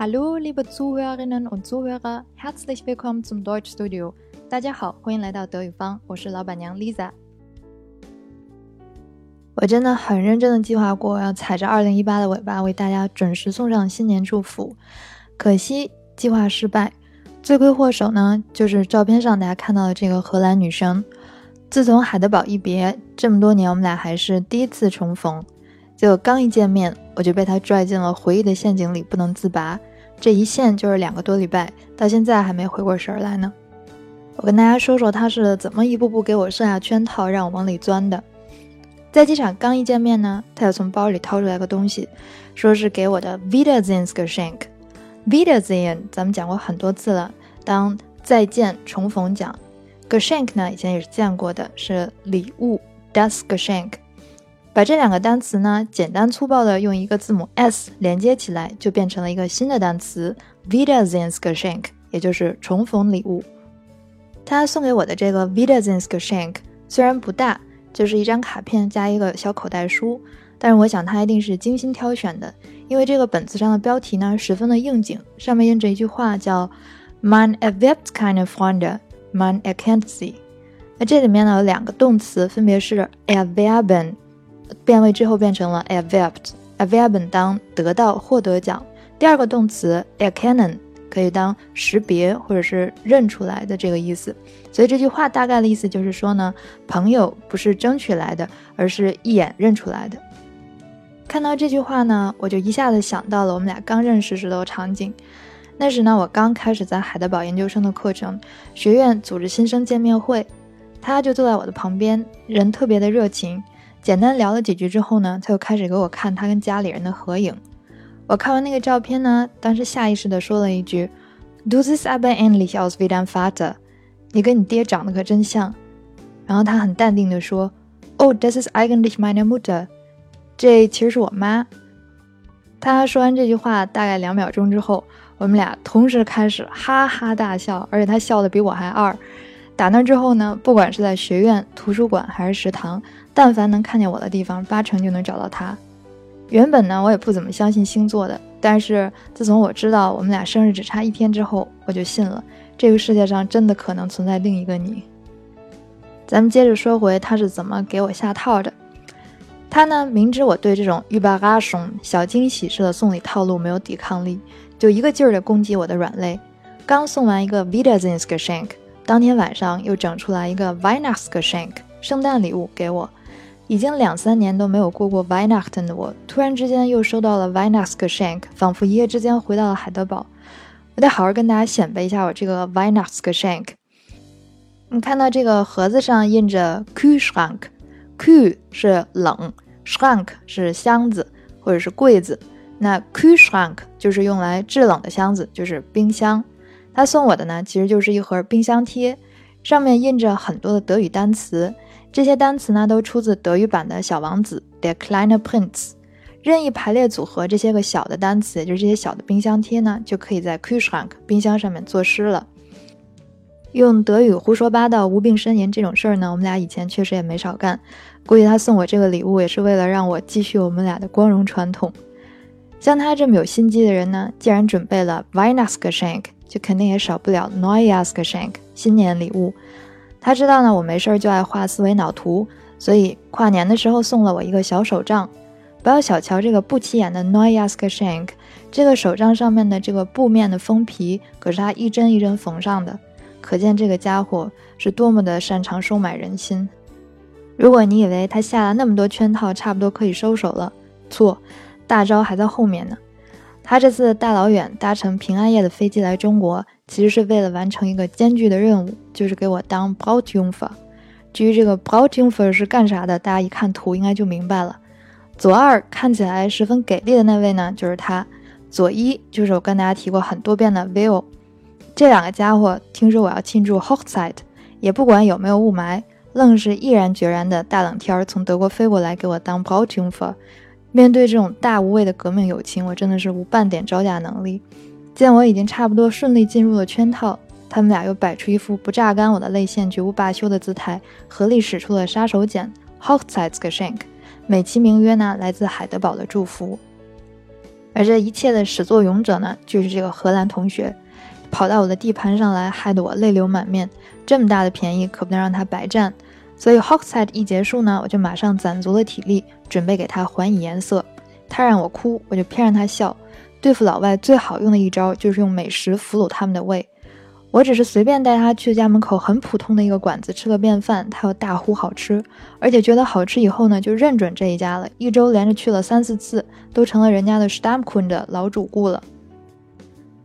Hallo, liebe Zuhörerinnen und Zuhörer, herzlich willkommen zum Deutschstudio。大家好，欢迎来到德语方，我是老板娘 Lisa。我真的很认真的计划过要踩着2018的尾巴为大家准时送上新年祝福，可惜计划失败。罪魁祸首呢，就是照片上大家看到的这个荷兰女生。自从海德堡一别，这么多年我们俩还是第一次重逢，结果刚一见面，我就被她拽进了回忆的陷阱里不能自拔。这一线就是两个多礼拜，到现在还没回过神来呢。我跟大家说说他是怎么一步步给我设下圈套，让我往里钻的。在机场刚一见面呢，他就从包里掏出来个东西，说是给我的 Wiedersehen Geschenk。Wiedersehen 咱们讲过很多次了，当再见重逢讲。Geschenk 呢，以前也是见过的，是礼物。Das Geschenk。把这两个单词呢，简单粗暴的用一个字母 s 连接起来，就变成了一个新的单词 v i d e r s e n s g e s h e n k 也就是重逢礼物。他送给我的这个 v i d e r s e n s g e s h e n k 虽然不大，就是一张卡片加一个小口袋书，但是我想他一定是精心挑选的，因为这个本子上的标题呢十分的应景，上面印着一句话叫 Man evet keine Freunde, man a can't see”。那这里面呢有两个动词，分别是 erwerben。变位之后变成了 erwerbt，erwerben 当得到、获得奖。第二个动词 erkennen 可以当识别或者是认出来的这个意思。所以这句话大概的意思就是说呢，朋友不是争取来的，而是一眼认出来的。看到这句话呢，我就一下子想到了我们俩刚认识时的场景。那时呢，我刚开始在海德堡研究生的课程，学院组织新生见面会，他就坐在我的旁边，人特别的热情。简单聊了几句之后呢，他又开始给我看他跟家里人的合影。我看完那个照片呢，当时下意识地说了一句：“Du s i s aber ähnlich aus wie dein Vater。”你跟你爹长得可真像。然后他很淡定地说：“Oh, das ist eigentlich meine Mutter。”这其实是我妈。他说完这句话，大概两秒钟之后，我们俩同时开始哈哈大笑，而且他笑的比我还二。打那之后呢，不管是在学院、图书馆还是食堂。但凡能看见我的地方，八成就能找到他。原本呢，我也不怎么相信星座的，但是自从我知道我们俩生日只差一天之后，我就信了。这个世界上真的可能存在另一个你。咱们接着说回他是怎么给我下套的。他呢，明知我对这种欲罢阿松小惊喜式的送礼套路没有抵抗力，就一个劲儿的攻击我的软肋。刚送完一个 v i d e r s i n s g e s h e n k 当天晚上又整出来一个 v i n a c h t s h e n k 圣诞礼物给我。已经两三年都没有过过 v i n a c h t 的我，突然之间又收到了 v i n a c h t s h e n k 仿佛一夜之间回到了海德堡。我得好好跟大家显摆一下我这个 v i n a c h t s h e n k 你看到这个盒子上印着 Kühlschrank。k ü 是冷，Schrank 是箱子或者是柜子，那 Kühlschrank 就是用来制冷的箱子，就是冰箱。他送我的呢，其实就是一盒冰箱贴，上面印着很多的德语单词。这些单词呢，都出自德语版的《小王子》（Der kleine Prinz）。任意排列组合这些个小的单词，也就是这些小的冰箱贴呢，就可以在 Kühlschrank 冰箱上面作诗了。用德语胡说八道、无病呻吟这种事儿呢，我们俩以前确实也没少干。估计他送我这个礼物，也是为了让我继续我们俩的光荣传统。像他这么有心机的人呢，既然准备了 v i n a s k s h a n k 就肯定也少不了 Noyask Shank 新年礼物。他知道呢，我没事儿就爱画思维脑图，所以跨年的时候送了我一个小手账。不要小瞧这个不起眼的 Noyask Shank，这个手账上面的这个布面的封皮可是他一针一针缝上的，可见这个家伙是多么的擅长收买人心。如果你以为他下了那么多圈套，差不多可以收手了，错，大招还在后面呢。他这次大老远搭乘平安夜的飞机来中国。其实是为了完成一个艰巨的任务，就是给我当 b r a u t u m f e r。至于这个 b r a u t u m f e r 是干啥的，大家一看图应该就明白了。左二看起来十分给力的那位呢，就是他；左一就是我跟大家提过很多遍的 Will。这两个家伙听说我要庆祝 Hochzeit，也不管有没有雾霾，愣是毅然决然的大冷天儿从德国飞过来给我当 b r a u t u m f e r。面对这种大无畏的革命友情，我真的是无半点招架能力。见我已经差不多顺利进入了圈套，他们俩又摆出一副不榨干我的泪腺绝不罢休的姿态，合力使出了杀手锏 Hochzeitsgeschenk，美其名曰呢来自海德堡的祝福。而这一切的始作俑者呢，就是这个荷兰同学，跑到我的地盘上来，害得我泪流满面。这么大的便宜可不能让他白占。所以 Hawkside 一结束呢，我就马上攒足了体力，准备给他还以颜色。他让我哭，我就偏让他笑。对付老外最好用的一招就是用美食俘虏他们的胃。我只是随便带他去家门口很普通的一个馆子吃个便饭，他又大呼好吃，而且觉得好吃以后呢，就认准这一家了。一周连着去了三四次，都成了人家的 Stamkun 的老主顾了。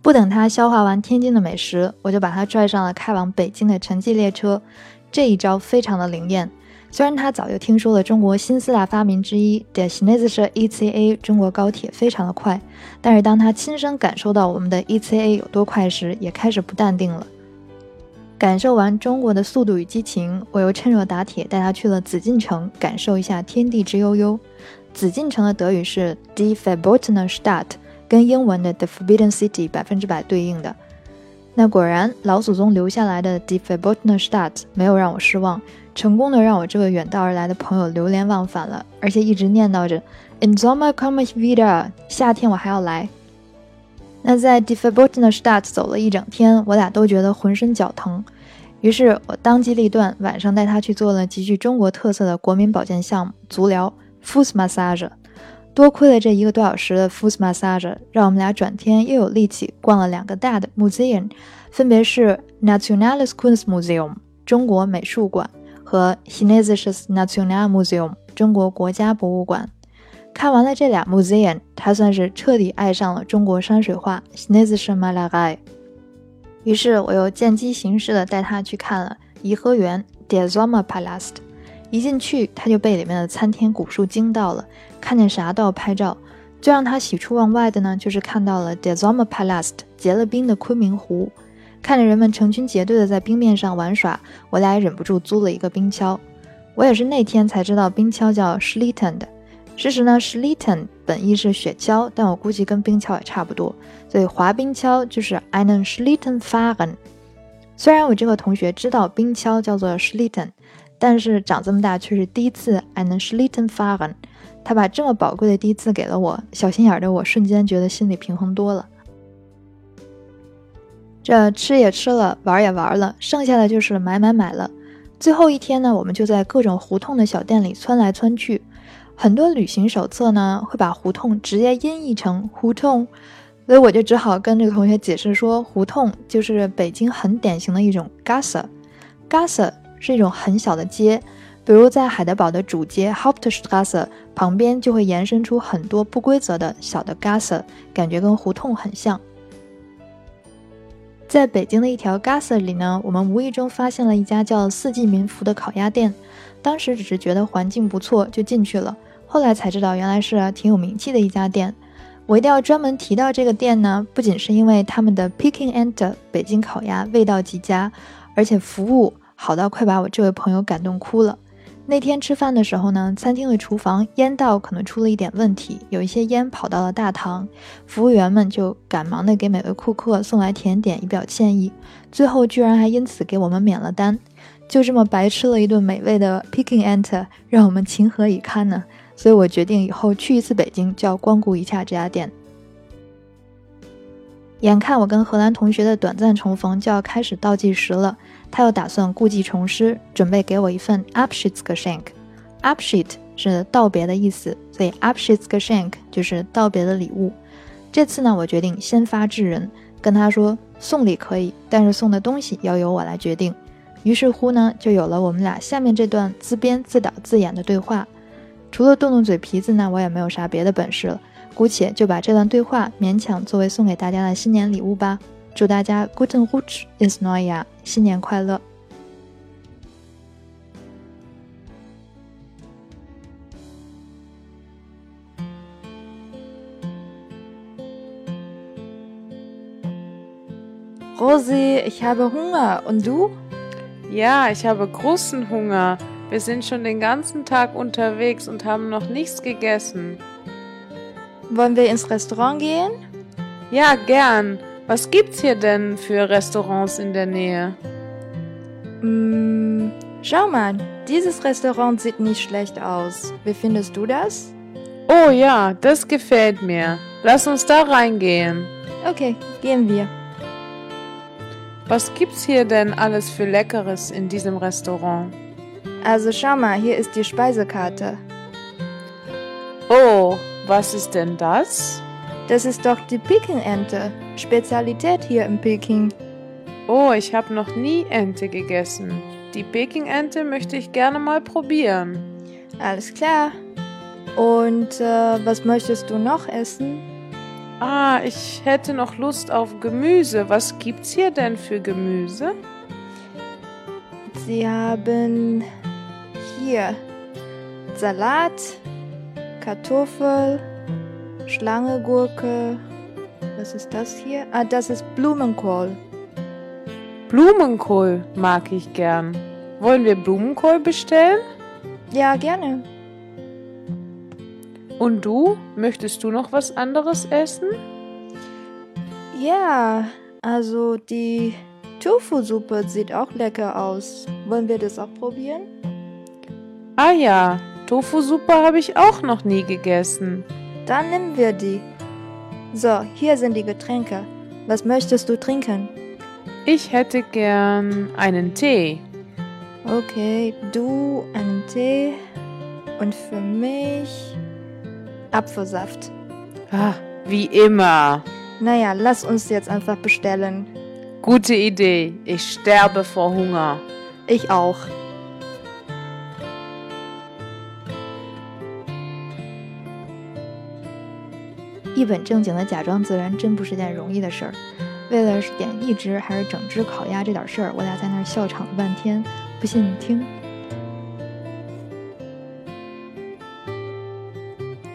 不等他消化完天津的美食，我就把他拽上了开往北京的城际列车。这一招非常的灵验。虽然他早就听说了中国新四大发明之一的 Chinese ECA 中国高铁非常的快，但是当他亲身感受到我们的 ECA 有多快时，也开始不淡定了。感受完中国的速度与激情，我又趁热打铁带他去了紫禁城，感受一下天地之悠悠。紫禁城的德语是 Die Verbotene Stadt，跟英文的 The Forbidden City 百分之百对应的。那果然，老祖宗留下来的 Die Verbotene Stadt 没有让我失望。成功的让我这位远道而来的朋友流连忘返了，而且一直念叨着 In Sommer komme ich wieder，夏天我还要来。那在 Die Verbotene Stadt 走了一整天，我俩都觉得浑身脚疼，于是我当机立断，晚上带他去做了极具中国特色的国民保健项目——足疗 （Fußmassage）。多亏了这一个多小时的 Fußmassage，让我们俩转天又有力气逛了两个大的 museum，分别是 Nationales Kunstmuseum（ 中国美术馆）。和 Chinesisches Nationalmuseum 中国国家博物馆，看完了这俩 museum，他算是彻底爱上了中国山水画 Chinesische Malerei。于是我又见机行事的带他去看了颐和园 Der Sommerpalast。一进去，他就被里面的参天古树惊到了，看见啥都要拍照。最让他喜出望外的呢，就是看到了 Der Sommerpalast 结了冰的昆明湖。看着人们成群结队的在冰面上玩耍，我俩也忍不住租了一个冰橇。我也是那天才知道冰橇叫 Schlitten 的。事实呢，Schlitten 本意是雪橇，但我估计跟冰橇也差不多，所以滑冰橇就是 einen Schlitten fahren。虽然我这个同学知道冰橇叫做 Schlitten，但是长这么大却是第一次 einen Schlitten fahren。他把这么宝贵的第一次给了我，小心眼的我瞬间觉得心里平衡多了。这吃也吃了，玩也玩了，剩下的就是买买买了。最后一天呢，我们就在各种胡同的小店里窜来窜去。很多旅行手册呢会把胡同直接音译成胡同，所以我就只好跟这个同学解释说，胡同就是北京很典型的一种 Gasse。Gasse 是一种很小的街，比如在海德堡的主街 Hauptstrasse 旁边就会延伸出很多不规则的小的 Gasse，感觉跟胡同很像。在北京的一条 Gasse 里呢，我们无意中发现了一家叫四季民福的烤鸭店。当时只是觉得环境不错，就进去了。后来才知道，原来是挺有名气的一家店。我一定要专门提到这个店呢，不仅是因为他们的 Peking and 北京烤鸭味道极佳，而且服务好到快把我这位朋友感动哭了。那天吃饭的时候呢，餐厅的厨房烟道可能出了一点问题，有一些烟跑到了大堂，服务员们就赶忙的给每位顾客送来甜点以表歉意，最后居然还因此给我们免了单，就这么白吃了一顿美味的 Peking Ant，让我们情何以堪呢？所以我决定以后去一次北京就要光顾一下这家店。眼看我跟荷兰同学的短暂重逢就要开始倒计时了。他又打算故技重施，准备给我一份 Abschiedsgeschenk。Abschied 是道别的意思，所以 Abschiedsgeschenk 就是道别的礼物。这次呢，我决定先发制人，跟他说送礼可以，但是送的东西要由我来决定。于是乎呢，就有了我们俩下面这段自编自导自演的对话。除了动动嘴皮子呢，我也没有啥别的本事了，姑且就把这段对话勉强作为送给大家的新年礼物吧。祝大家 Guten Rutsch ins neue Jahr，新年快乐！Rosi, ich habe Hunger. Und du? Ja, ich habe großen Hunger. Wir sind schon den ganzen Tag unterwegs und haben noch nichts gegessen. Wollen wir ins Restaurant gehen? Ja, gern. Was gibt's hier denn für Restaurants in der Nähe? Mm, schau mal, dieses Restaurant sieht nicht schlecht aus. Wie findest du das? Oh ja, das gefällt mir. Lass uns da reingehen. Okay, gehen wir. Was gibt's hier denn alles für Leckeres in diesem Restaurant? Also schau mal, hier ist die Speisekarte. Oh, was ist denn das? Das ist doch die Peking-Ente. Spezialität hier in Peking. Oh, ich habe noch nie Ente gegessen. Die Peking-Ente möchte ich gerne mal probieren. Alles klar. Und äh, was möchtest du noch essen? Ah, ich hätte noch Lust auf Gemüse. Was gibt's hier denn für Gemüse? Sie haben hier Salat, Kartoffel, Schlangegurke. Was ist das hier? Ah, das ist Blumenkohl. Blumenkohl mag ich gern. Wollen wir Blumenkohl bestellen? Ja, gerne. Und du? Möchtest du noch was anderes essen? Ja, also die Tofu-Suppe sieht auch lecker aus. Wollen wir das auch probieren? Ah ja, Tofu-Suppe habe ich auch noch nie gegessen. Dann nehmen wir die. So, hier sind die Getränke. Was möchtest du trinken? Ich hätte gern einen Tee. Okay, du einen Tee und für mich Apfelsaft. Ah, wie immer. Naja, lass uns jetzt einfach bestellen. Gute Idee. Ich sterbe vor Hunger. Ich auch. “一本正经的假装自然真不是件容易的事儿。为了点一只还是整只烤鸭这点事儿，我俩在那儿笑场了半天。不信你听。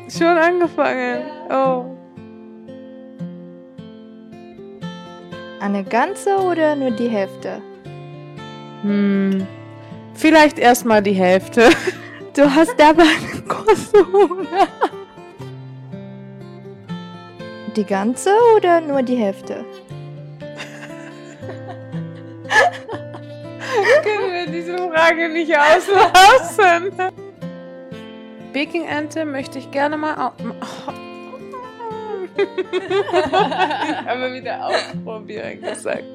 Schon angefangen. Oh. Eine ganze oder nur die Hälfte? Hm. Vielleicht erstmal die Hälfte. Du hast dabei eine große Hunger. Die ganze oder nur die Hälfte? Können wir diese Frage nicht auslassen? Peking-Ente möchte ich gerne mal habe wieder ausprobieren gesagt.